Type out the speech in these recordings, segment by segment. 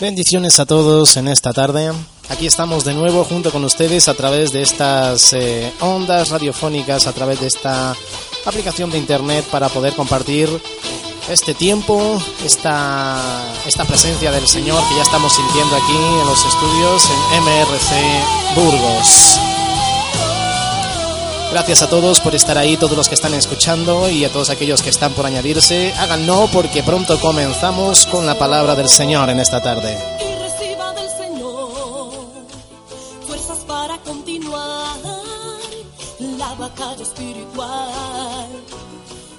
Bendiciones. A todos en esta tarde. Aquí estamos de nuevo junto con ustedes a través de estas eh, ondas radiofónicas, a través de esta aplicación de internet para poder compartir este tiempo, esta, esta presencia del Señor que ya estamos sintiendo aquí en los estudios en MRC Burgos. Gracias a todos por estar ahí, todos los que están escuchando y a todos aquellos que están por añadirse. Háganlo porque pronto comenzamos con la palabra del Señor en esta tarde. y reciba del Señor fuerzas para continuar la batalla espiritual.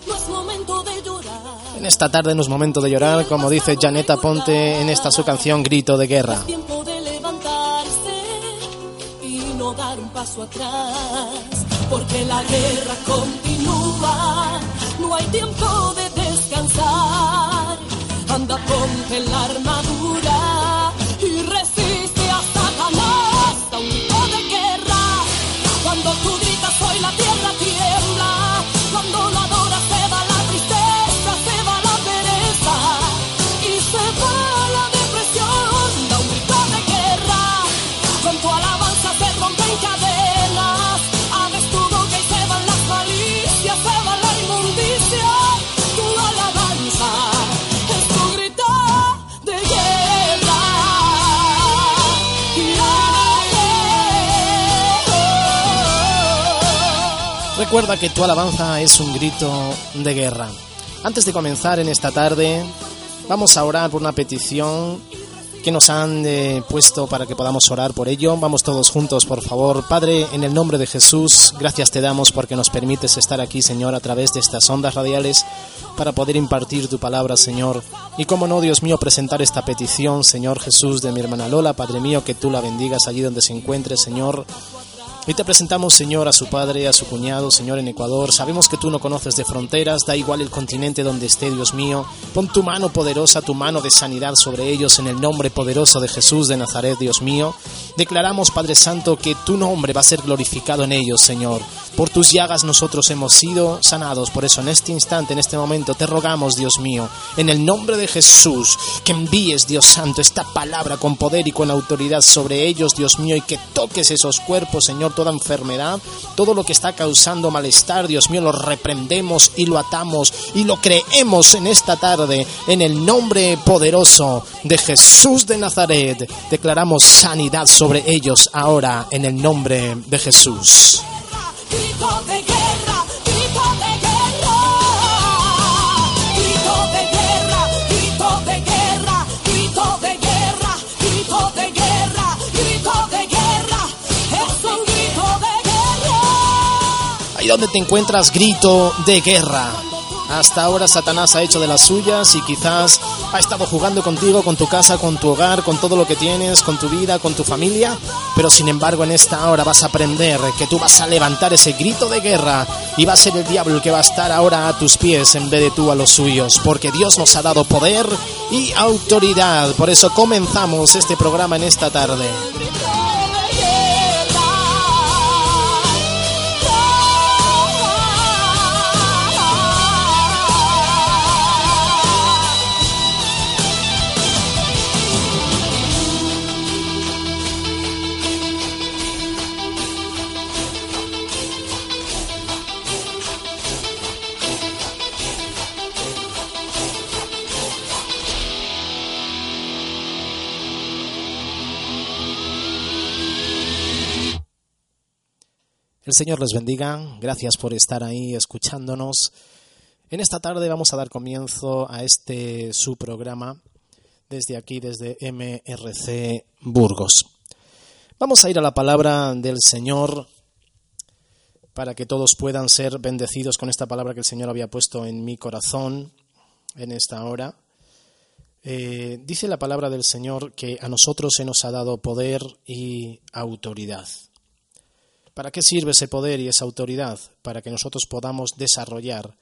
No es momento de llorar. En esta tarde no es momento de llorar, como dice Janeta Ponte en esta su canción Grito de Guerra. Es tiempo de levantarse y no dar un paso atrás. Porque la guerra continúa, no hay tiempo de descansar. Anda, ponte la armadura Recuerda que tu alabanza es un grito de guerra. Antes de comenzar en esta tarde, vamos a orar por una petición que nos han eh, puesto para que podamos orar por ello. Vamos todos juntos, por favor. Padre, en el nombre de Jesús, gracias te damos porque nos permites estar aquí, Señor, a través de estas ondas radiales para poder impartir tu palabra, Señor. Y como no, Dios mío, presentar esta petición, Señor Jesús, de mi hermana Lola, Padre mío, que tú la bendigas allí donde se encuentre, Señor. Y te presentamos, Señor, a su padre, a su cuñado, Señor, en Ecuador. Sabemos que tú no conoces de fronteras, da igual el continente donde esté, Dios mío. Pon tu mano poderosa, tu mano de sanidad sobre ellos en el nombre poderoso de Jesús de Nazaret, Dios mío. Declaramos, Padre Santo, que tu nombre va a ser glorificado en ellos, Señor. Por tus llagas nosotros hemos sido sanados. Por eso en este instante, en este momento, te rogamos, Dios mío, en el nombre de Jesús, que envíes, Dios Santo, esta palabra con poder y con autoridad sobre ellos, Dios mío, y que toques esos cuerpos, Señor, toda enfermedad, todo lo que está causando malestar, Dios mío, lo reprendemos y lo atamos y lo creemos en esta tarde, en el nombre poderoso de Jesús de Nazaret. Declaramos sanidad sobre ellos ahora, en el nombre de Jesús. Ahí donde te encuentras, grito de guerra. Hasta ahora Satanás ha hecho de las suyas y quizás ha estado jugando contigo, con tu casa, con tu hogar, con todo lo que tienes, con tu vida, con tu familia. Pero sin embargo en esta hora vas a aprender que tú vas a levantar ese grito de guerra y va a ser el diablo el que va a estar ahora a tus pies en vez de tú a los suyos. Porque Dios nos ha dado poder y autoridad. Por eso comenzamos este programa en esta tarde. El Señor les bendiga. Gracias por estar ahí escuchándonos. En esta tarde vamos a dar comienzo a este su programa desde aquí, desde MRC Burgos. Vamos a ir a la palabra del Señor para que todos puedan ser bendecidos con esta palabra que el Señor había puesto en mi corazón en esta hora. Eh, dice la palabra del Señor que a nosotros se nos ha dado poder y autoridad. ¿Para qué sirve ese poder y esa autoridad? Para que nosotros podamos desarrollar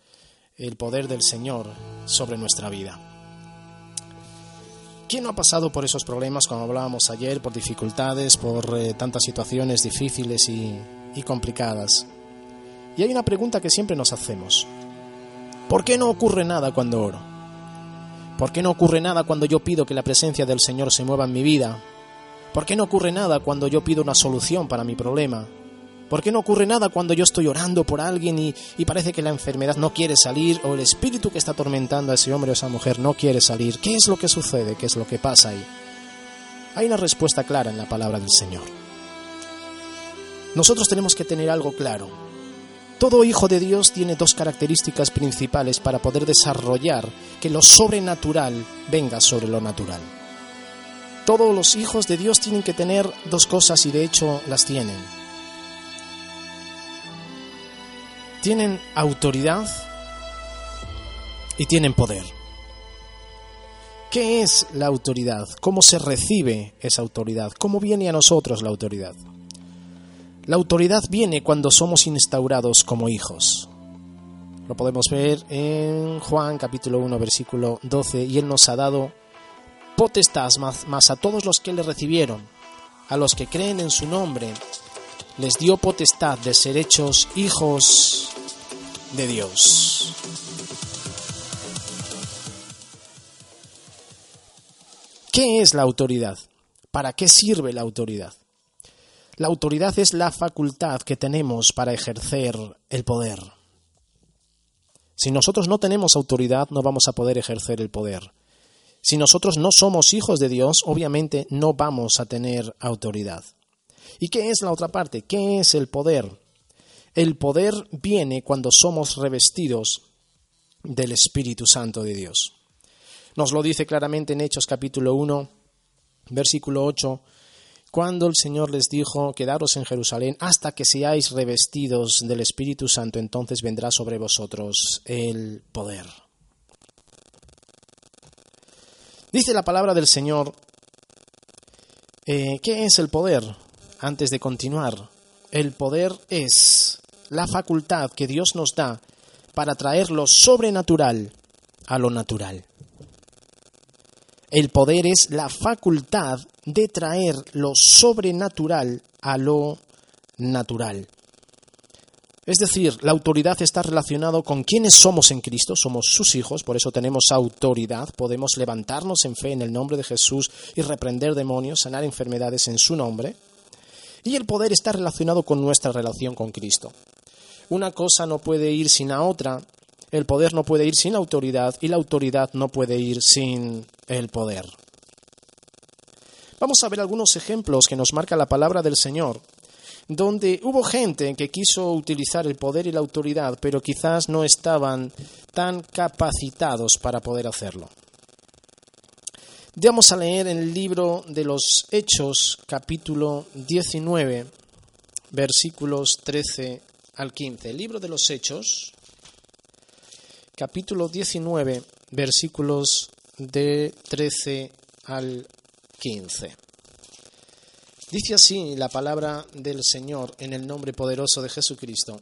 el poder del Señor sobre nuestra vida. ¿Quién no ha pasado por esos problemas, como hablábamos ayer, por dificultades, por eh, tantas situaciones difíciles y, y complicadas? Y hay una pregunta que siempre nos hacemos. ¿Por qué no ocurre nada cuando oro? ¿Por qué no ocurre nada cuando yo pido que la presencia del Señor se mueva en mi vida? ¿Por qué no ocurre nada cuando yo pido una solución para mi problema? ¿Por qué no ocurre nada cuando yo estoy orando por alguien y, y, parece que la enfermedad no quiere salir o el espíritu que está atormentando a ese hombre o esa mujer no quiere salir? ¿Qué es lo que sucede? ¿Qué es lo que pasa ahí? Hay una respuesta clara en la palabra del Señor. Nosotros tenemos que tener algo claro. Todo hijo de Dios tiene dos características principales para poder desarrollar que lo sobrenatural venga sobre lo natural. Todos los hijos de Dios tienen que tener dos cosas y de hecho las tienen tienen autoridad y tienen poder. ¿Qué es la autoridad? ¿Cómo se recibe esa autoridad? ¿Cómo viene a nosotros la autoridad? La autoridad viene cuando somos instaurados como hijos. Lo podemos ver en Juan capítulo 1 versículo 12 y Él nos ha dado potestad más, más a todos los que le recibieron, a los que creen en su nombre, les dio potestad de ser hechos hijos de Dios. ¿Qué es la autoridad? ¿Para qué sirve la autoridad? La autoridad es la facultad que tenemos para ejercer el poder. Si nosotros no tenemos autoridad, no vamos a poder ejercer el poder. Si nosotros no somos hijos de Dios, obviamente no vamos a tener autoridad. ¿Y qué es la otra parte? ¿Qué es el poder? El poder viene cuando somos revestidos del Espíritu Santo de Dios. Nos lo dice claramente en Hechos capítulo 1, versículo 8, cuando el Señor les dijo, quedaros en Jerusalén hasta que seáis revestidos del Espíritu Santo, entonces vendrá sobre vosotros el poder. Dice la palabra del Señor, eh, ¿qué es el poder? Antes de continuar. El poder es la facultad que Dios nos da para traer lo sobrenatural a lo natural. El poder es la facultad de traer lo sobrenatural a lo natural. Es decir, la autoridad está relacionado con quienes somos en Cristo, somos sus hijos, por eso tenemos autoridad, podemos levantarnos en fe en el nombre de Jesús y reprender demonios, sanar enfermedades en su nombre. Y el poder está relacionado con nuestra relación con Cristo. Una cosa no puede ir sin la otra, el poder no puede ir sin la autoridad y la autoridad no puede ir sin el poder. Vamos a ver algunos ejemplos que nos marca la palabra del Señor, donde hubo gente que quiso utilizar el poder y la autoridad, pero quizás no estaban tan capacitados para poder hacerlo. Vamos a leer el libro de los Hechos, capítulo 19, versículos 13 al 15. El libro de los Hechos, capítulo 19, versículos de 13 al 15. Dice así la palabra del Señor en el nombre poderoso de Jesucristo.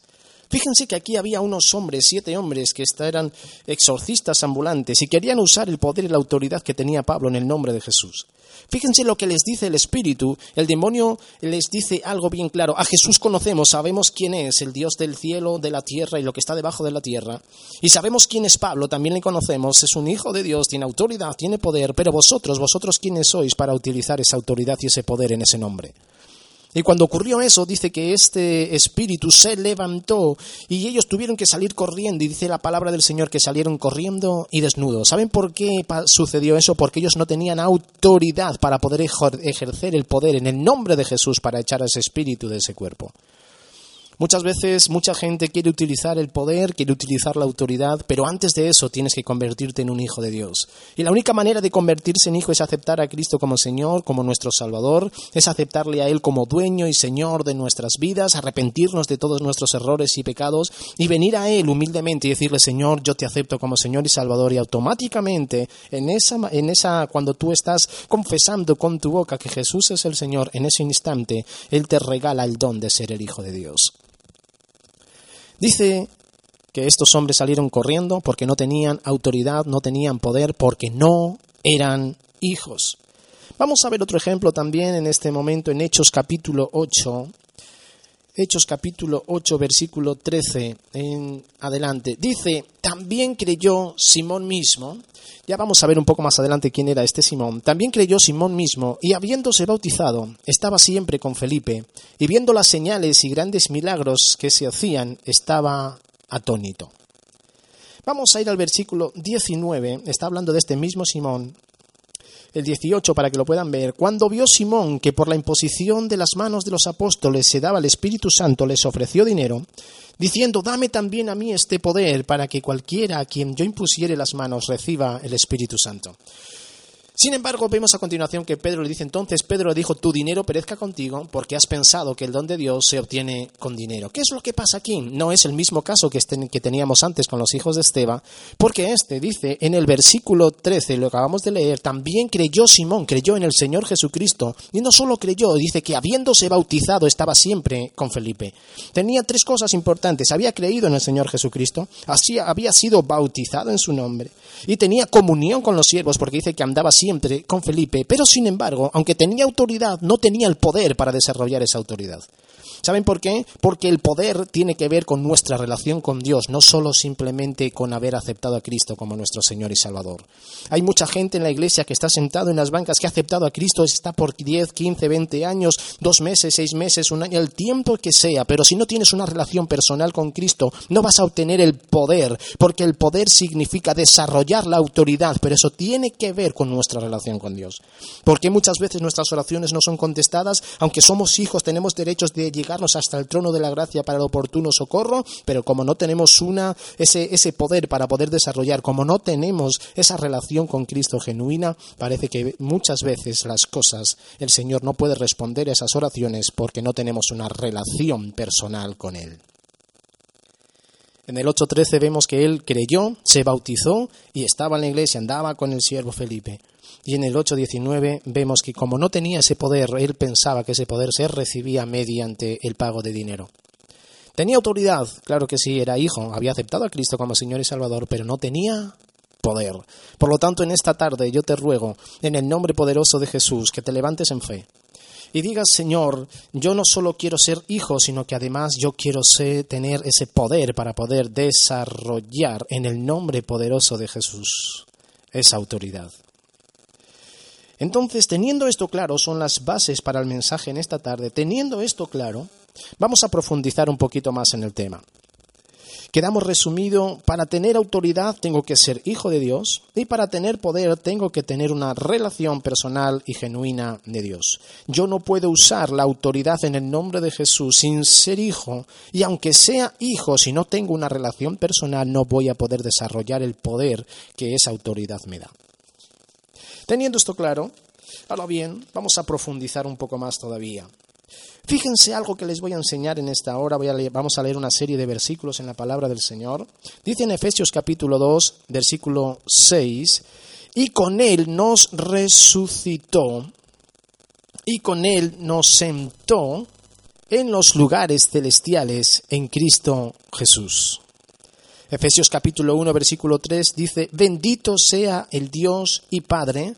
Fíjense que aquí había unos hombres, siete hombres, que eran exorcistas ambulantes y querían usar el poder y la autoridad que tenía Pablo en el nombre de Jesús. Fíjense lo que les dice el Espíritu. El demonio les dice algo bien claro. A Jesús conocemos, sabemos quién es, el Dios del cielo, de la tierra y lo que está debajo de la tierra. Y sabemos quién es Pablo, también le conocemos. Es un hijo de Dios, tiene autoridad, tiene poder. Pero vosotros, vosotros quiénes sois para utilizar esa autoridad y ese poder en ese nombre. Y cuando ocurrió eso, dice que este espíritu se levantó y ellos tuvieron que salir corriendo. Y dice la palabra del Señor que salieron corriendo y desnudos. ¿Saben por qué sucedió eso? Porque ellos no tenían autoridad para poder ejercer el poder en el nombre de Jesús para echar a ese espíritu de ese cuerpo. Muchas veces mucha gente quiere utilizar el poder, quiere utilizar la autoridad, pero antes de eso tienes que convertirte en un hijo de Dios. Y la única manera de convertirse en hijo es aceptar a Cristo como Señor, como nuestro Salvador, es aceptarle a Él como dueño y Señor de nuestras vidas, arrepentirnos de todos nuestros errores y pecados y venir a Él humildemente y decirle, Señor, yo te acepto como Señor y Salvador. Y automáticamente, en esa, en esa, cuando tú estás confesando con tu boca que Jesús es el Señor, en ese instante Él te regala el don de ser el Hijo de Dios. Dice que estos hombres salieron corriendo porque no tenían autoridad, no tenían poder, porque no eran hijos. Vamos a ver otro ejemplo también en este momento en Hechos capítulo 8. Hechos capítulo 8 versículo 13 en adelante. Dice, también creyó Simón mismo, ya vamos a ver un poco más adelante quién era este Simón. También creyó Simón mismo, y habiéndose bautizado, estaba siempre con Felipe, y viendo las señales y grandes milagros que se hacían, estaba atónito. Vamos a ir al versículo 19, está hablando de este mismo Simón, el 18 para que lo puedan ver. Cuando vio Simón que por la imposición de las manos de los apóstoles se daba el Espíritu Santo, les ofreció dinero, diciendo, dame también a mí este poder para que cualquiera a quien yo impusiere las manos reciba el Espíritu Santo. Sin embargo, vemos a continuación que Pedro le dice entonces, Pedro dijo, tu dinero perezca contigo porque has pensado que el don de Dios se obtiene con dinero. ¿Qué es lo que pasa aquí? No es el mismo caso que, este, teníamos antes con los hijos de Esteba, porque este dice en el versículo 13, lo acabamos de leer, también creyó Simón, creyó en el Señor Jesucristo, y no solo creyó, dice que habiéndose bautizado estaba siempre con Felipe. Tenía tres cosas importantes, había creído en el Señor Jesucristo, así había sido bautizado en su nombre, y tenía comunión con los siervos, porque dice que andaba siempre con Felipe, pero sin embargo, aunque tenía autoridad, no tenía el poder para desarrollar esa autoridad. ¿Saben por qué? Porque el poder tiene que ver con nuestra relación con Dios, no solo simplemente con haber aceptado a Cristo como nuestro Señor y Salvador. Hay mucha gente en la iglesia que está sentado en las bancas que ha aceptado a Cristo, está por 10, 15, 20 años, dos meses, seis meses, un año, el tiempo que sea, pero si no tienes una relación personal con Cristo, no vas a obtener el poder, porque el poder significa desarrollar la autoridad, pero eso tiene que ver con nuestra relación con Dios. Porque muchas veces nuestras oraciones no son contestadas, aunque somos hijos, tenemos derechos de llegar hasta el trono de la gracia para el oportuno socorro, pero como no tenemos una, ese, ese poder para poder desarrollar, como no tenemos esa relación con Cristo genuina, parece que muchas veces las cosas, el Señor no puede responder a esas oraciones porque no tenemos una relación personal con Él. En el 8.13 vemos que él creyó, se bautizó y estaba en la iglesia, andaba con el siervo Felipe. Y en el 8.19 vemos que como no tenía ese poder, él pensaba que ese poder se recibía mediante el pago de dinero. Tenía autoridad, claro que sí, era hijo, había aceptado a Cristo como Señor y Salvador, pero no tenía poder. Por lo tanto, en esta tarde yo te ruego, en el nombre poderoso de Jesús, que te levantes en fe y digas, Señor, yo no solo quiero ser hijo, sino que además yo quiero ser, tener ese poder para poder desarrollar en el nombre poderoso de Jesús esa autoridad. Entonces, teniendo esto claro, son las bases para el mensaje en esta tarde. Teniendo esto claro, vamos a profundizar un poquito más en el tema. Quedamos resumido, para tener autoridad tengo que ser hijo de Dios y para tener poder tengo que tener una relación personal y genuina de Dios. Yo no puedo usar la autoridad en el nombre de Jesús sin ser hijo y aunque sea hijo, si no tengo una relación personal no voy a poder desarrollar el poder que esa autoridad me da. Teniendo esto claro, ahora bien, vamos a profundizar un poco más todavía. Fíjense algo que les voy a enseñar en esta hora. vamos a leer una serie de versículos en la palabra del Señor. Dice en Efesios capítulo 2, versículo 6, y con Él nos resucitó y con Él nos sentó en los lugares celestiales en Cristo Jesús. Efesios capítulo 1, versículo 3 dice, bendito sea el Dios y Padre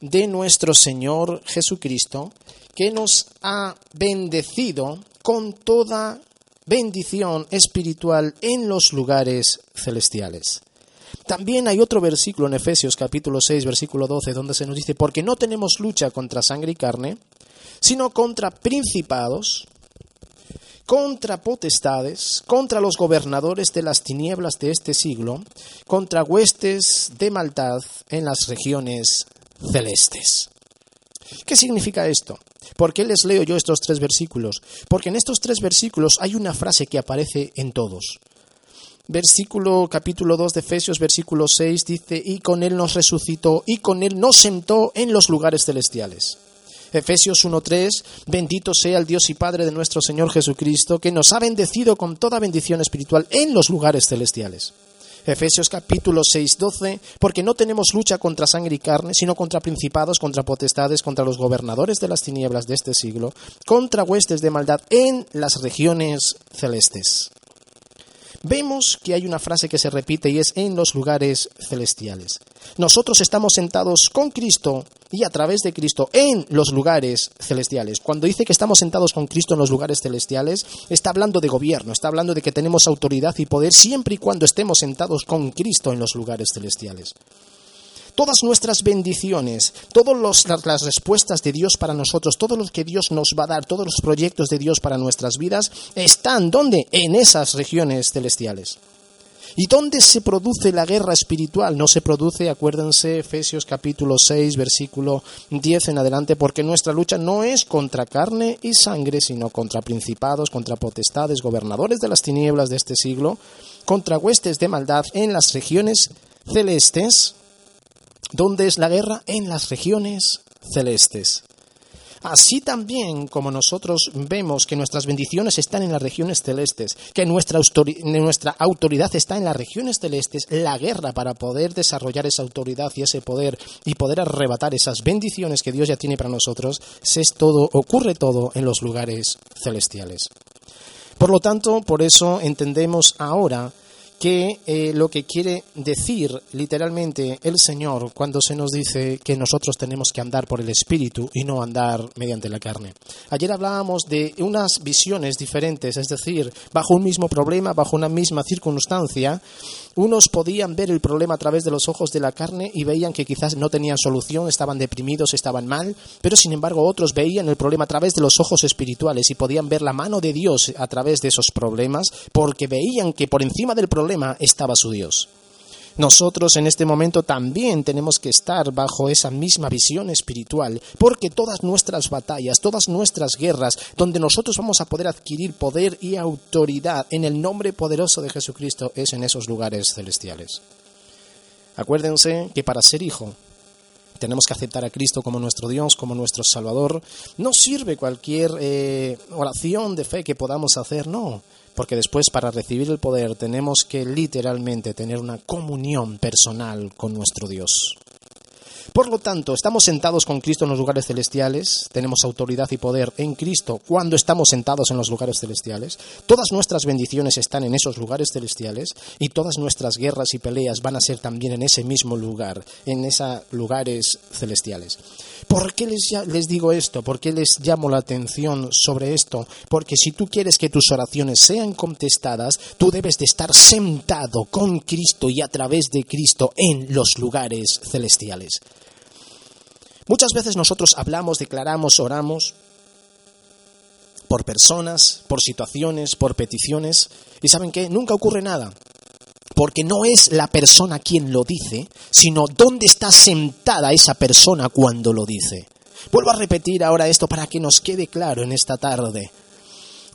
de nuestro Señor Jesucristo, que nos ha bendecido con toda bendición espiritual en los lugares celestiales. También hay otro versículo en Efesios capítulo 6, versículo 12, donde se nos dice, porque no tenemos lucha contra sangre y carne, sino contra principados, contra potestades, contra los gobernadores de las tinieblas de este siglo, contra huestes de maldad en las regiones celestes. ¿Qué significa esto? ¿Por qué les leo yo estos tres versículos? Porque en estos tres versículos hay una frase que aparece en todos. Versículo capítulo 2 de Efesios, versículo 6 dice, y con él nos resucitó y con él nos sentó en los lugares celestiales. Efesios 1.3, bendito sea el Dios y Padre de nuestro Señor Jesucristo, que nos ha bendecido con toda bendición espiritual en los lugares celestiales. Efesios capítulo 6, 12, porque no tenemos lucha contra sangre y carne, sino contra principados, contra potestades, contra los gobernadores de las tinieblas de este siglo, contra huestes de maldad en las regiones celestes. Vemos que hay una frase que se repite y es en los lugares celestiales. Nosotros estamos sentados con Cristo y a través de Cristo en los lugares celestiales. Cuando dice que estamos sentados con Cristo en los lugares celestiales, está hablando de gobierno, está hablando de que tenemos autoridad y poder siempre y cuando estemos sentados con Cristo en los lugares celestiales. Todas nuestras bendiciones, todas las respuestas de Dios para nosotros, todo lo que Dios nos va a dar, todos los proyectos de Dios para nuestras vidas, están ¿dónde? En esas regiones celestiales. ¿Y dónde se produce la guerra espiritual? No se produce, acuérdense, Efesios capítulo 6, versículo 10 en adelante, porque nuestra lucha no es contra carne y sangre, sino contra principados, contra potestades, gobernadores de las tinieblas de este siglo, contra huestes de maldad en las regiones celestes. ¿Dónde es la guerra? En las regiones celestes. Así también como nosotros vemos que nuestras bendiciones están en las regiones celestes, que nuestra, autoridad está en las regiones celestes, la guerra para poder desarrollar esa autoridad y ese poder y poder arrebatar esas bendiciones que Dios ya tiene para nosotros, es todo, ocurre todo en los lugares celestiales. Por lo tanto, por eso entendemos ahora que eh, lo que quiere decir literalmente el Señor cuando se nos dice que nosotros tenemos que andar por el Espíritu y no andar mediante la carne. Ayer hablábamos de unas visiones diferentes, es decir, bajo un mismo problema, bajo una misma circunstancia, unos podían ver el problema a través de los ojos de la carne y veían que quizás no tenían solución, estaban deprimidos, estaban mal, pero sin embargo otros veían el problema a través de los ojos espirituales y podían ver la mano de Dios a través de esos problemas porque veían que por encima del problema estaba su Dios. Nosotros en este momento también tenemos que estar bajo esa misma visión espiritual, porque todas nuestras batallas, todas nuestras guerras, donde nosotros vamos a poder adquirir poder y autoridad en el nombre poderoso de Jesucristo, es en esos lugares celestiales. Acuérdense que para ser hijo tenemos que aceptar a Cristo como nuestro Dios, como nuestro Salvador. No sirve cualquier eh, oración de fe que podamos hacer, no porque después para recibir el poder tenemos que literalmente tener una comunión personal con nuestro Dios. Por lo tanto, estamos sentados con Cristo en los lugares celestiales, tenemos autoridad y poder en Cristo cuando estamos sentados en los lugares celestiales, todas nuestras bendiciones están en esos lugares celestiales y todas nuestras guerras y peleas van a ser también en ese mismo lugar, en esos lugares celestiales. ¿Por qué les, les digo esto? ¿Por qué les llamo la atención sobre esto? Porque si tú quieres que tus oraciones sean contestadas, tú debes de estar sentado con Cristo y a través de Cristo en los lugares celestiales. Muchas veces nosotros hablamos, declaramos, oramos por personas, por situaciones, por peticiones, y saben que nunca ocurre nada porque no es la persona quien lo dice, sino dónde está sentada esa persona cuando lo dice. Vuelvo a repetir ahora esto para que nos quede claro en esta tarde.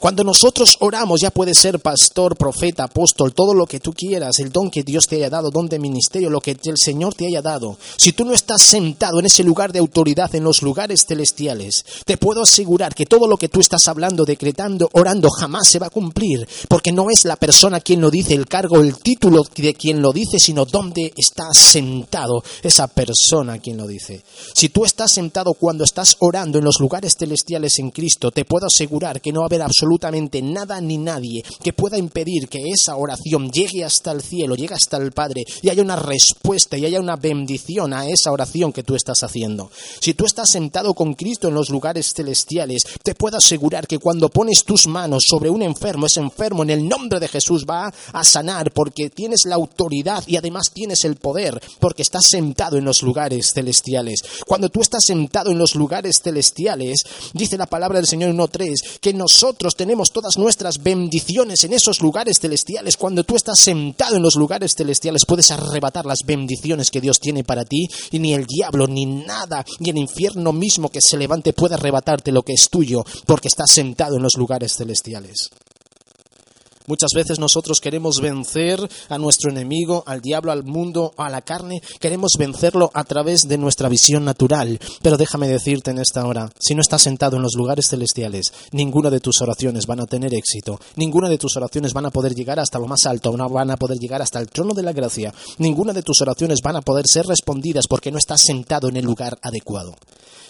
Cuando nosotros oramos, ya puede ser pastor, profeta, apóstol, todo lo que tú quieras, el don que Dios te haya dado, don de ministerio, lo que el Señor te haya dado. Si tú no estás sentado en ese lugar de autoridad, en los lugares celestiales, te puedo asegurar que todo lo que tú estás hablando, decretando, orando, jamás se va a cumplir, porque no es la persona quien lo dice, el cargo, el título de quien lo dice, sino dónde está sentado esa persona quien lo dice. Si tú estás sentado cuando estás orando en los lugares celestiales en Cristo, te puedo asegurar que no va a haber absolutamente absolutamente nada ni nadie que pueda impedir que esa oración llegue hasta el cielo, llegue hasta el Padre y haya una respuesta y haya una bendición a esa oración que tú estás haciendo. Si tú estás sentado con Cristo en los lugares celestiales, te puedo asegurar que cuando pones tus manos sobre un enfermo, ese enfermo en el nombre de Jesús va a sanar porque tienes la autoridad y además tienes el poder porque estás sentado en los lugares celestiales. Cuando tú estás sentado en los lugares celestiales, dice la palabra del Señor 1.3, que nosotros tenemos todas nuestras bendiciones en esos lugares celestiales. Cuando tú estás sentado en los lugares celestiales puedes arrebatar las bendiciones que Dios tiene para ti y ni el diablo, ni nada, ni el infierno mismo que se levante puede arrebatarte lo que es tuyo porque estás sentado en los lugares celestiales. Muchas veces nosotros queremos vencer a nuestro enemigo, al diablo, al mundo, a la carne, queremos vencerlo a través de nuestra visión natural. Pero déjame decirte en esta hora, si no estás sentado en los lugares celestiales, ninguna de tus oraciones van a tener éxito, ninguna de tus oraciones van a poder llegar hasta lo más alto, no van a poder llegar hasta el trono de la gracia, ninguna de tus oraciones van a poder ser respondidas porque no estás sentado en el lugar adecuado.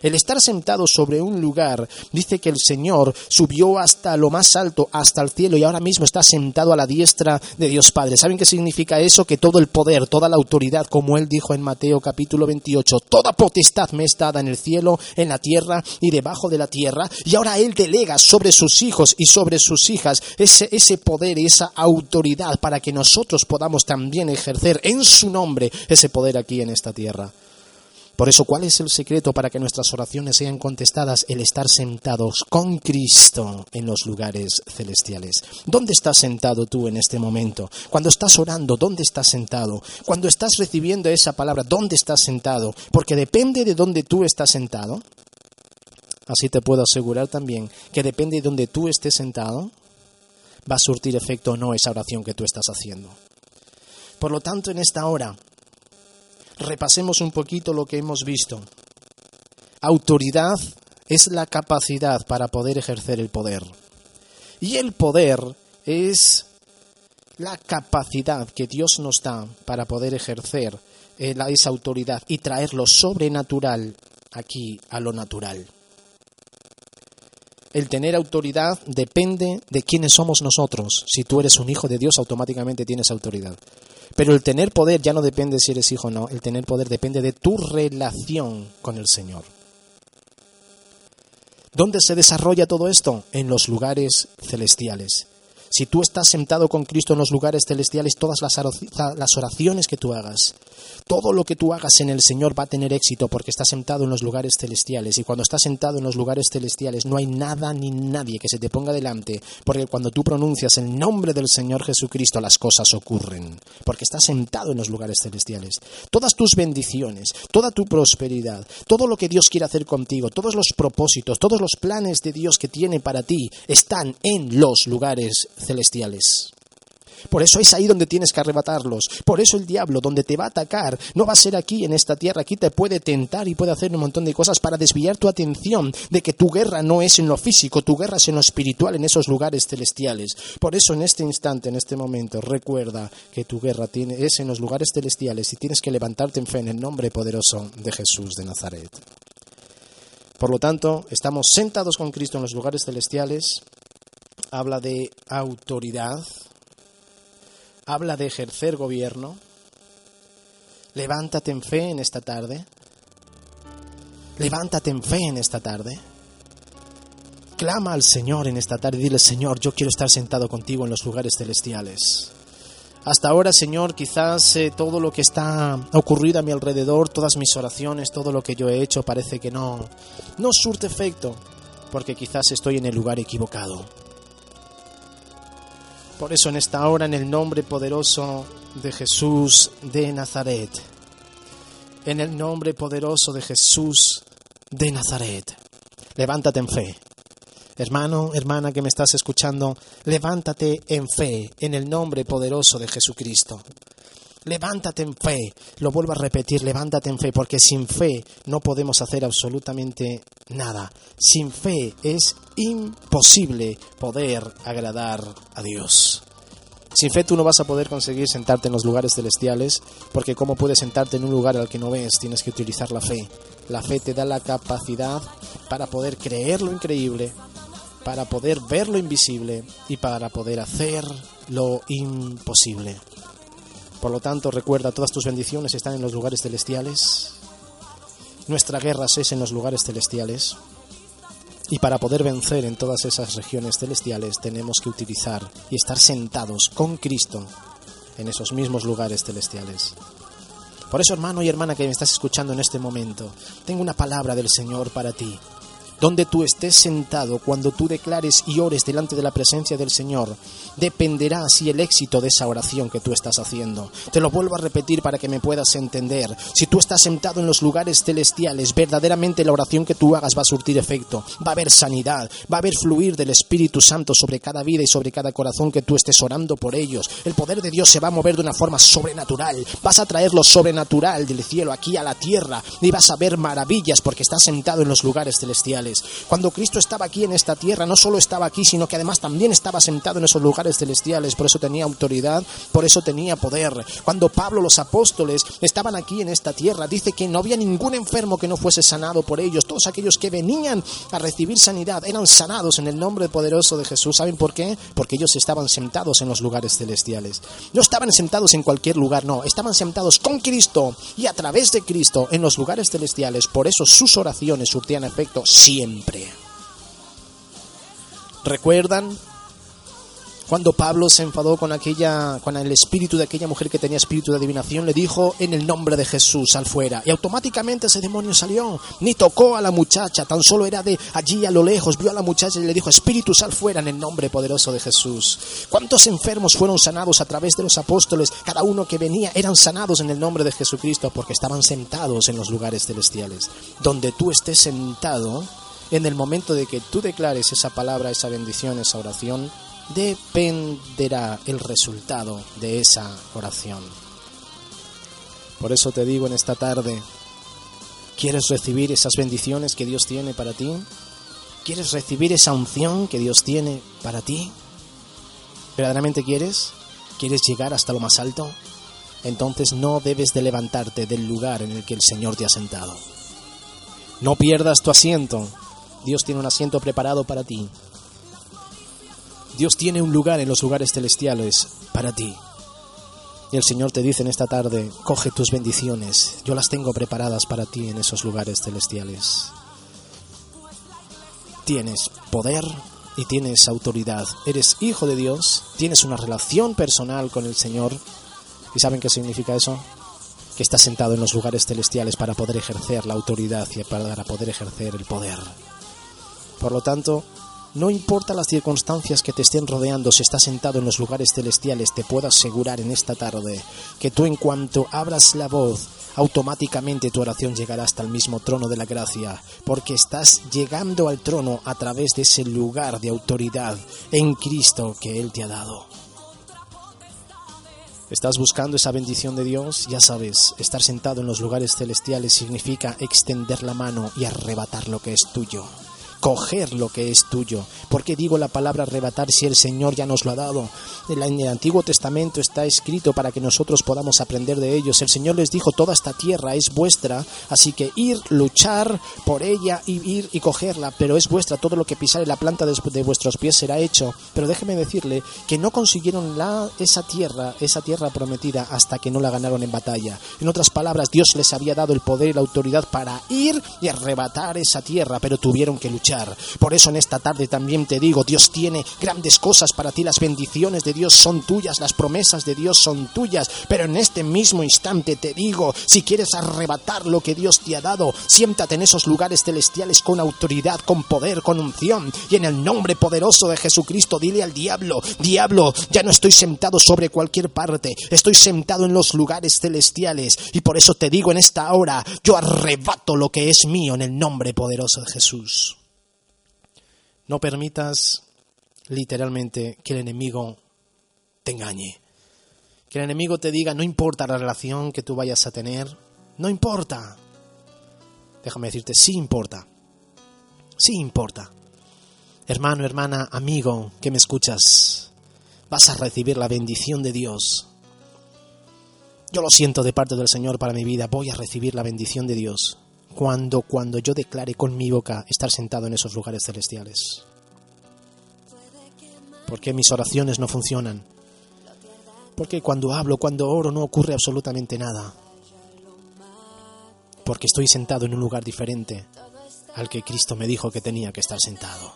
El estar sentado sobre un lugar dice que el Señor subió hasta lo más alto, hasta el cielo, y ahora mismo está sentado a la diestra de Dios Padre. ¿Saben qué significa eso? Que todo el poder, toda la autoridad, como él dijo en Mateo capítulo 28, toda potestad me está dada en el cielo, en la tierra y debajo de la tierra, y ahora él delega sobre sus hijos y sobre sus hijas ese, ese poder y esa autoridad para que nosotros podamos también ejercer en su nombre ese poder aquí en esta tierra. Por eso, ¿cuál es el secreto para que nuestras oraciones sean contestadas? El estar sentados con Cristo en los lugares celestiales. ¿Dónde estás sentado tú en este momento? Cuando estás orando, ¿dónde estás sentado? Cuando estás recibiendo esa palabra, ¿dónde estás sentado? Porque depende de dónde tú estás sentado. Así te puedo asegurar también que depende de dónde tú estés sentado, va a surtir efecto o no esa oración que tú estás haciendo. Por lo tanto, en esta hora, repasemos un poquito lo que hemos visto. Autoridad es la capacidad para poder ejercer el poder. Y el poder es la capacidad que Dios nos da para poder ejercer eh, esa autoridad y traer lo sobrenatural aquí a lo natural. El tener autoridad depende de quiénes somos nosotros. Si tú eres un hijo de Dios, automáticamente tienes autoridad. Pero el tener poder ya no depende si eres hijo o no, el tener poder depende de tu relación con el Señor. ¿Dónde se desarrolla todo esto? En los lugares celestiales. Si tú estás sentado con Cristo en los lugares celestiales, todas las oraciones que tú hagas, todo lo que tú hagas en el Señor va a tener éxito porque estás sentado en los lugares celestiales. Y cuando estás sentado en los lugares celestiales no hay nada ni nadie que se te ponga delante, porque cuando tú pronuncias el nombre del Señor Jesucristo las cosas ocurren, porque estás sentado en los lugares celestiales. Todas tus bendiciones, toda tu prosperidad, todo lo que Dios quiere hacer contigo, todos los propósitos, todos los planes de Dios que tiene para ti están en los lugares celestiales. Por eso es ahí donde tienes que arrebatarlos. Por eso el diablo, donde te va a atacar, no va a ser aquí en esta tierra. Aquí te puede tentar y puede hacer un montón de cosas para desviar tu atención de que tu guerra no es en lo físico, tu guerra es en lo espiritual, en esos lugares celestiales. Por eso en este instante, en este momento, recuerda que tu guerra tiene, es en los lugares celestiales y tienes que levantarte en fe en el nombre poderoso de Jesús de Nazaret. Por lo tanto, estamos sentados con Cristo en los lugares celestiales habla de autoridad, habla de ejercer gobierno. Levántate en fe en esta tarde. Levántate en fe en esta tarde. Clama al Señor en esta tarde y dile, Señor, yo quiero estar sentado contigo en los lugares celestiales. Hasta ahora, Señor, quizás eh, todo lo que está ocurrido a mi alrededor, todas mis oraciones, todo lo que yo he hecho parece que no, no surte efecto, porque quizás estoy en el lugar equivocado. Por eso en esta hora, en el nombre poderoso de Jesús de Nazaret, en el nombre poderoso de Jesús de Nazaret, levántate en fe. Hermano, hermana que me estás escuchando, levántate en fe en el nombre poderoso de Jesucristo. Levántate en fe, lo vuelvo a repetir, levántate en fe, porque sin fe no podemos hacer absolutamente nada. Sin fe es imposible poder agradar a Dios. Sin fe tú no vas a poder conseguir sentarte en los lugares celestiales, porque ¿cómo puedes sentarte en un lugar al que no ves? Tienes que utilizar la fe. La fe te da la capacidad para poder creer lo increíble, para poder ver lo invisible y para poder hacer lo imposible. Por lo tanto, recuerda, todas tus bendiciones están en los lugares celestiales. Nuestra guerra es en los lugares celestiales. Y para poder vencer en todas esas regiones celestiales tenemos que utilizar y estar sentados con Cristo en esos mismos lugares celestiales. Por eso, hermano y hermana que me estás escuchando en este momento, tengo una palabra del Señor para ti. Donde tú estés sentado, cuando tú declares y ores delante de la presencia del Señor, dependerá así el éxito de esa oración que tú estás haciendo. Te lo vuelvo a repetir para que me puedas entender. Si tú estás sentado en los lugares celestiales, verdaderamente la oración que tú hagas va a surtir efecto, va a haber sanidad, va a haber fluir del Espíritu Santo sobre cada vida y sobre cada corazón que tú estés orando por ellos. El poder de Dios se va a mover de una forma sobrenatural. Vas a traer lo sobrenatural del cielo aquí a la tierra y vas a ver maravillas porque estás sentado en los lugares celestiales. Cuando Cristo estaba aquí en esta tierra, no solo estaba aquí, sino que además también estaba sentado en esos lugares celestiales, por eso tenía autoridad, por eso tenía poder. Cuando Pablo, los apóstoles, estaban aquí en esta tierra, dice que no había ningún enfermo que no fuese sanado por ellos. Todos aquellos que venían a recibir sanidad eran sanados en el nombre poderoso de Jesús. ¿Saben por qué? Porque ellos estaban sentados en los lugares celestiales. No estaban sentados en cualquier lugar, no, estaban sentados con Cristo y a través de Cristo en los lugares celestiales. Por eso sus oraciones surtían efecto siempre siempre. ¿Recuerdan cuando Pablo se enfadó con aquella con el espíritu de aquella mujer que tenía espíritu de adivinación, le dijo en el nombre de Jesús al fuera y automáticamente ese demonio salió, ni tocó a la muchacha, tan solo era de allí a lo lejos, vio a la muchacha y le dijo, "Espíritu, sal fuera en el nombre poderoso de Jesús." ¿Cuántos enfermos fueron sanados a través de los apóstoles? Cada uno que venía eran sanados en el nombre de Jesucristo porque estaban sentados en los lugares celestiales. Donde tú estés sentado, en el momento de que tú declares esa palabra, esa bendición, esa oración, dependerá el resultado de esa oración. Por eso te digo en esta tarde, ¿quieres recibir esas bendiciones que Dios tiene para ti? ¿Quieres recibir esa unción que Dios tiene para ti? ¿Verdaderamente quieres? ¿Quieres llegar hasta lo más alto? Entonces no debes de levantarte del lugar en el que el Señor te ha sentado. No pierdas tu asiento, Dios tiene un asiento preparado para ti. Dios tiene un lugar en los lugares celestiales para ti. Y el Señor te dice en esta tarde, coge tus bendiciones, yo las tengo preparadas para ti en esos lugares celestiales. Tienes poder y tienes autoridad. Eres hijo de Dios, tienes una relación personal con el Señor. ¿Y saben qué significa eso? Que estás sentado en los lugares celestiales para poder ejercer la autoridad y para poder ejercer el poder. Por lo tanto, no importa las circunstancias que te estén rodeando, si estás sentado en los lugares celestiales, te puedo asegurar en esta tarde que tú en cuanto abras la voz, automáticamente tu oración llegará hasta el mismo trono de la gracia, porque estás llegando al trono a través de ese lugar de autoridad en Cristo que Él te ha dado. ¿Estás buscando esa bendición de Dios? Ya sabes, estar sentado en los lugares celestiales significa extender la mano y arrebatar lo que es tuyo coger lo que es tuyo. ¿Por qué digo la palabra arrebatar si el Señor ya nos lo ha dado? En el Antiguo Testamento está escrito para que nosotros podamos aprender de ellos. El Señor les dijo, toda esta tierra es vuestra, así que ir, luchar por ella y ir y cogerla, pero es vuestra, todo lo que pisare la planta de, de vuestros pies será hecho. Pero déjeme decirle que no consiguieron la, esa tierra, esa tierra prometida hasta que no la ganaron en batalla. En otras palabras, Dios les había dado el poder y la autoridad para ir y arrebatar esa tierra, pero tuvieron que luchar por eso en esta tarde también te digo, Dios tiene grandes cosas para ti, las bendiciones de Dios son tuyas, las promesas de Dios son tuyas, pero en este mismo instante te digo, si quieres arrebatar lo que Dios te ha dado, siéntate en esos lugares celestiales con autoridad, con poder, con unción, y en el nombre poderoso de Jesucristo dile al diablo, diablo, ya no estoy sentado sobre cualquier parte, estoy sentado en los lugares celestiales, y por eso te digo en esta hora, yo arrebato lo que es mío en el nombre poderoso de Jesús. No permitas literalmente que el enemigo te engañe. Que el enemigo te diga, no importa la relación que tú vayas a tener, no importa. Déjame decirte, sí importa. Sí importa. Hermano, hermana, amigo que me escuchas, vas a recibir la bendición de Dios. Yo lo siento de parte del Señor para mi vida, voy a recibir la bendición de Dios cuando, cuando yo declare con mi boca estar sentado en esos lugares celestiales. Porque mis oraciones no funcionan. Porque cuando hablo, cuando oro, no ocurre absolutamente nada. Porque estoy sentado en un lugar diferente al que Cristo me dijo que tenía que estar sentado.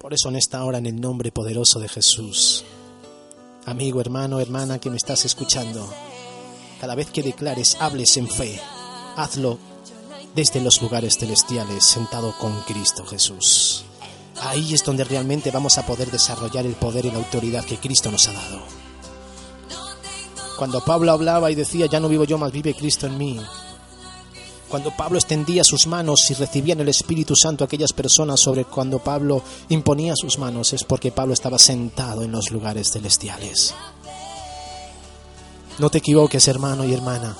Por eso en esta hora, en el nombre poderoso de Jesús, amigo, hermano, hermana que me estás escuchando, cada vez que declares, hables en fe hazlo desde los lugares celestiales, sentado con Cristo Jesús. Ahí es donde realmente vamos a poder desarrollar el poder y la autoridad que Cristo nos ha dado. Cuando Pablo hablaba y decía, ya no vivo yo, más vive Cristo en mí. Cuando Pablo extendía sus manos y recibían el Espíritu Santo aquellas personas sobre cuando Pablo imponía sus manos, es porque Pablo estaba sentado en los lugares celestiales. No te equivoques, hermano y hermana.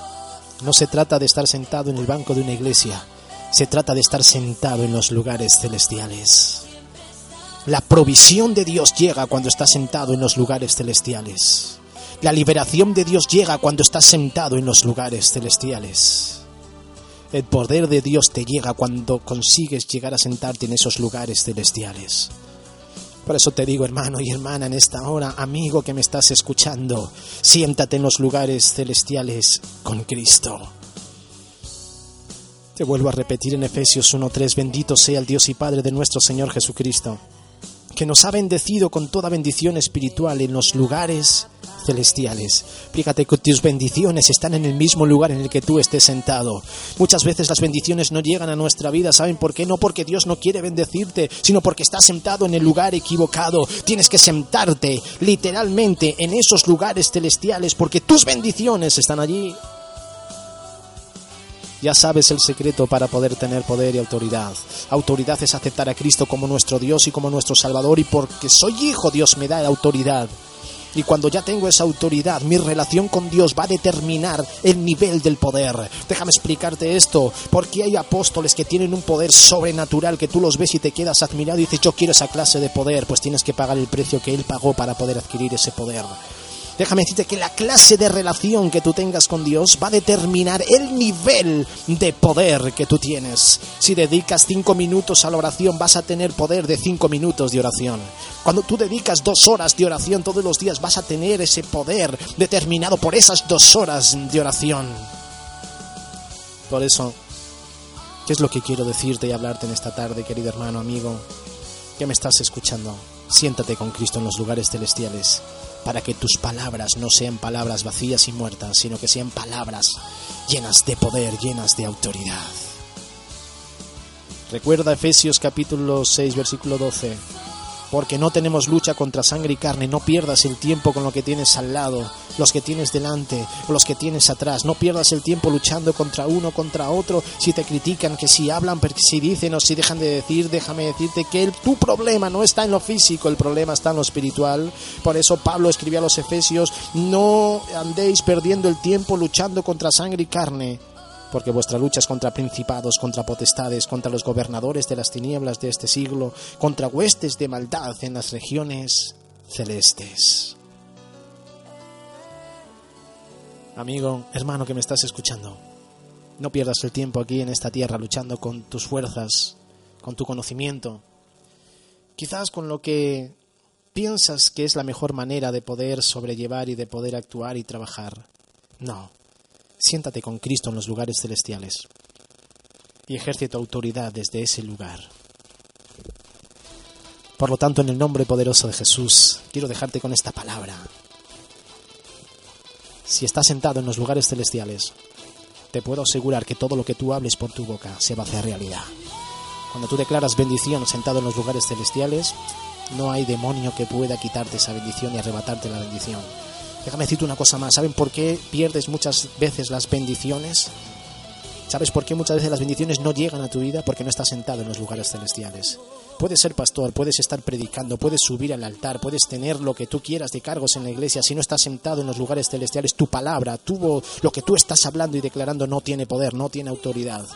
No se trata de estar sentado en el banco de una iglesia, se trata de estar sentado en los lugares celestiales. La provisión de Dios llega cuando estás sentado en los lugares celestiales. La liberación de Dios llega cuando estás sentado en los lugares celestiales. El poder de Dios te llega cuando consigues llegar a sentarte en esos lugares celestiales. Por eso te digo, hermano y hermana, en esta hora, amigo que me estás escuchando, siéntate en los lugares celestiales con Cristo. Te vuelvo a repetir en Efesios 1.3, bendito sea el Dios y Padre de nuestro Señor Jesucristo que nos ha bendecido con toda bendición espiritual en los lugares celestiales. Fíjate que tus bendiciones están en el mismo lugar en el que tú estés sentado. Muchas veces las bendiciones no llegan a nuestra vida, ¿saben por qué? No porque Dios no quiere bendecirte, sino porque estás sentado en el lugar equivocado. Tienes que sentarte literalmente en esos lugares celestiales porque tus bendiciones están allí. Ya sabes el secreto para poder tener poder y autoridad. Autoridad es aceptar a Cristo como nuestro Dios y como nuestro Salvador y porque soy hijo Dios me da autoridad. Y cuando ya tengo esa autoridad, mi relación con Dios va a determinar el nivel del poder. Déjame explicarte esto, porque hay apóstoles que tienen un poder sobrenatural que tú los ves y te quedas admirado y dices, yo quiero esa clase de poder, pues tienes que pagar el precio que Él pagó para poder adquirir ese poder. Déjame decirte que la clase de relación que tú tengas con Dios va a determinar el nivel de poder que tú tienes. Si dedicas cinco minutos a la oración, vas a tener poder de cinco minutos de oración. Cuando tú dedicas dos horas de oración todos los días, vas a tener ese poder determinado por esas dos horas de oración. Por eso, ¿qué es lo que quiero decirte y hablarte en esta tarde, querido hermano, amigo? que me estás escuchando? Siéntate con Cristo en los lugares celestiales para que tus palabras no sean palabras vacías y muertas, sino que sean palabras llenas de poder, llenas de autoridad. Recuerda Efesios capítulo 6, versículo 12 porque no tenemos lucha contra sangre y carne. No pierdas el tiempo con lo que tienes al lado, los que tienes delante o los que tienes atrás. No pierdas el tiempo luchando contra uno, contra otro. Si te critican, que si hablan, si dicen o si dejan de decir, déjame decirte que tu problema no está en lo físico, el problema está en lo espiritual. Por eso Pablo escribió a los Efesios, no andéis perdiendo el tiempo luchando contra sangre y carne porque vuestra lucha es contra principados, contra potestades, contra los gobernadores de las tinieblas de este siglo, contra huestes de maldad en las regiones celestes. Amigo, hermano que me estás escuchando, no pierdas el tiempo aquí en esta tierra luchando con tus fuerzas, con tu conocimiento, quizás con lo que piensas que es la mejor manera de poder sobrellevar y de poder actuar y trabajar. No, Siéntate con Cristo en los lugares celestiales y ejerce tu autoridad desde ese lugar. Por lo tanto, en el nombre poderoso de Jesús, quiero dejarte con esta palabra. Si estás sentado en los lugares celestiales, te puedo asegurar que todo lo que tú hables por tu boca se va a hacer realidad. Cuando tú declaras bendición sentado en los lugares celestiales, no hay demonio que pueda quitarte esa bendición y arrebatarte la bendición. Déjame decirte una cosa más. ¿Saben por qué pierdes muchas veces las bendiciones? ¿Sabes por qué muchas veces las bendiciones no llegan a tu vida? Porque no estás sentado en los lugares celestiales. Puedes ser pastor, puedes estar predicando, puedes subir al altar, puedes tener lo que tú quieras de cargos en la iglesia. Si no estás sentado en los lugares celestiales, tu palabra, tu, lo que tú estás hablando y declarando no tiene poder, no tiene autoridad.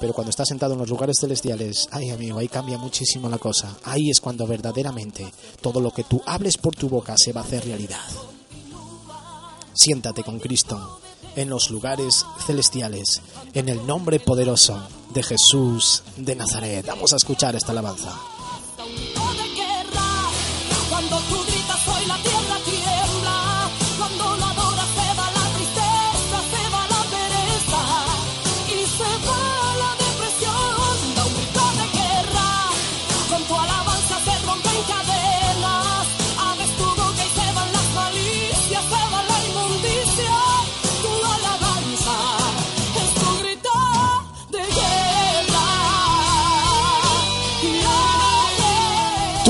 Pero cuando estás sentado en los lugares celestiales, ay amigo, ahí cambia muchísimo la cosa. Ahí es cuando verdaderamente todo lo que tú hables por tu boca se va a hacer realidad. Siéntate con Cristo en los lugares celestiales, en el nombre poderoso de Jesús de Nazaret. Vamos a escuchar esta alabanza.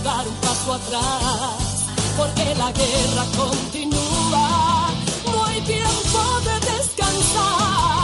dar un paso atrás, porque la guerra continúa, no hay tiempo de descansar,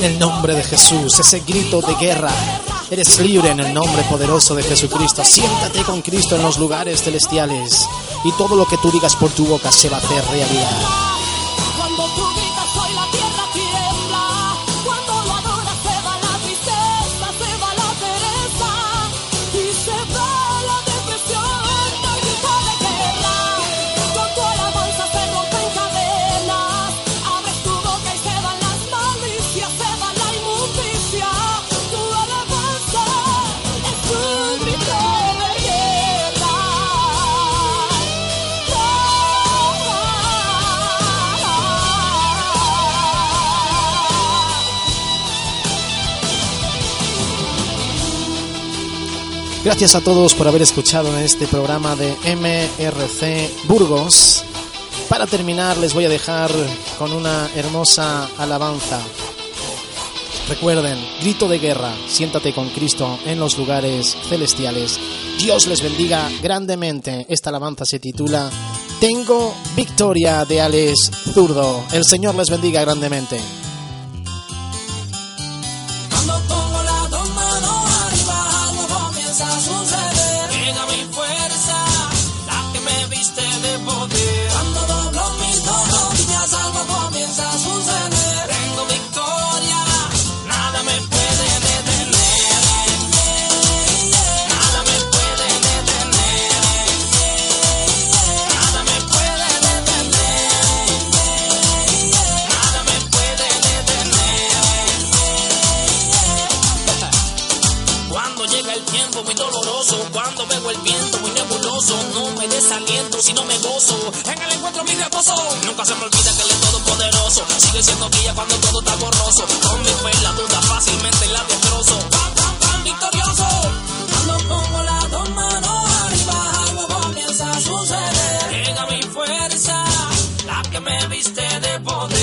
En el nombre de Jesús, ese grito de guerra. Eres libre en el nombre poderoso de Jesucristo. Siéntate con Cristo en los lugares celestiales. Y todo lo que tú digas por tu boca se va a hacer realidad. Gracias a todos por haber escuchado este programa de MRC Burgos. Para terminar les voy a dejar con una hermosa alabanza. Recuerden, grito de guerra, siéntate con Cristo en los lugares celestiales. Dios les bendiga grandemente. Esta alabanza se titula Tengo victoria de Alex Zurdo. El Señor les bendiga grandemente. Desaliento, sino me gozo. En el encuentro mi reposo. Nunca se me olvida que él es todopoderoso. Sigue siendo guía cuando todo está borroso. Con mi fe la duda fácilmente la destrozo. Pam, pam, pam, victorioso. Cuando pongo las dos manos arriba, algo comienza a suceder. Llega mi fuerza, la que me viste de poder.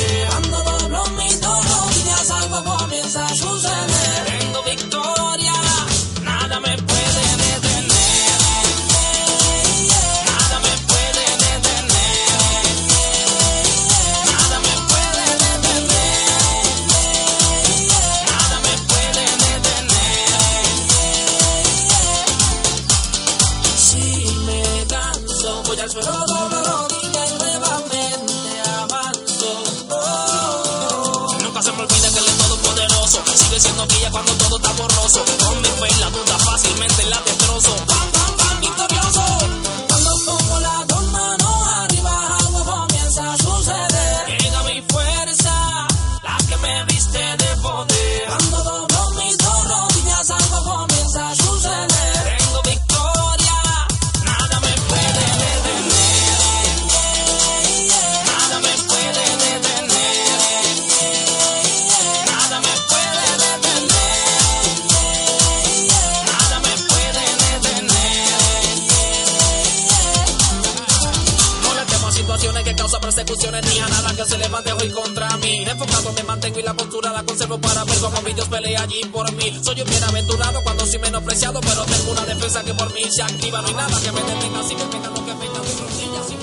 Enfocado me mantengo y la postura la conservo para ver cómo mi Dios pelea allí por mí. Soy un bienaventurado cuando soy menospreciado, pero tengo una defensa que por mí se activa. No hay nada que me detenga, así que venga lo que venga de rodillas y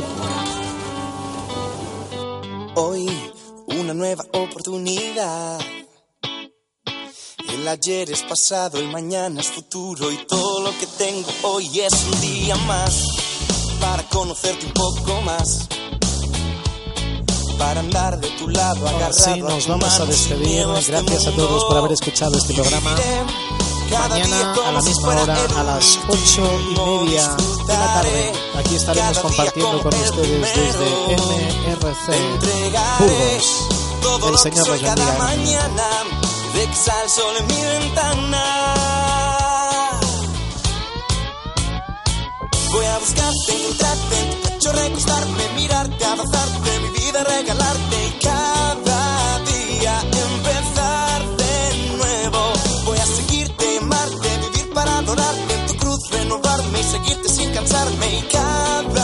Hoy una nueva oportunidad. El ayer es pasado, el mañana es futuro y todo lo que tengo hoy es un día más para conocerte un poco más. Para andar de tu lado Ahora sí, nos vamos a despedir. Gracias a todos por haber escuchado este programa. Mañana a la misma hora, a las ocho y media de la tarde, aquí estaremos compartiendo con ustedes desde. MRC Burgos. El Señor los mañana de que sale el sol en mi ventana. Voy a buscarte, recostarme, mirarte, abrazarte, mi vida regalarte y cada día empezar de nuevo. Voy a seguirte, amarte, vivir para adorarte en tu cruz, renovarme y seguirte sin cansarme y cada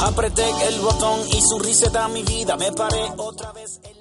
Apreté el botón y su reset a mi vida, me paré otra vez. el-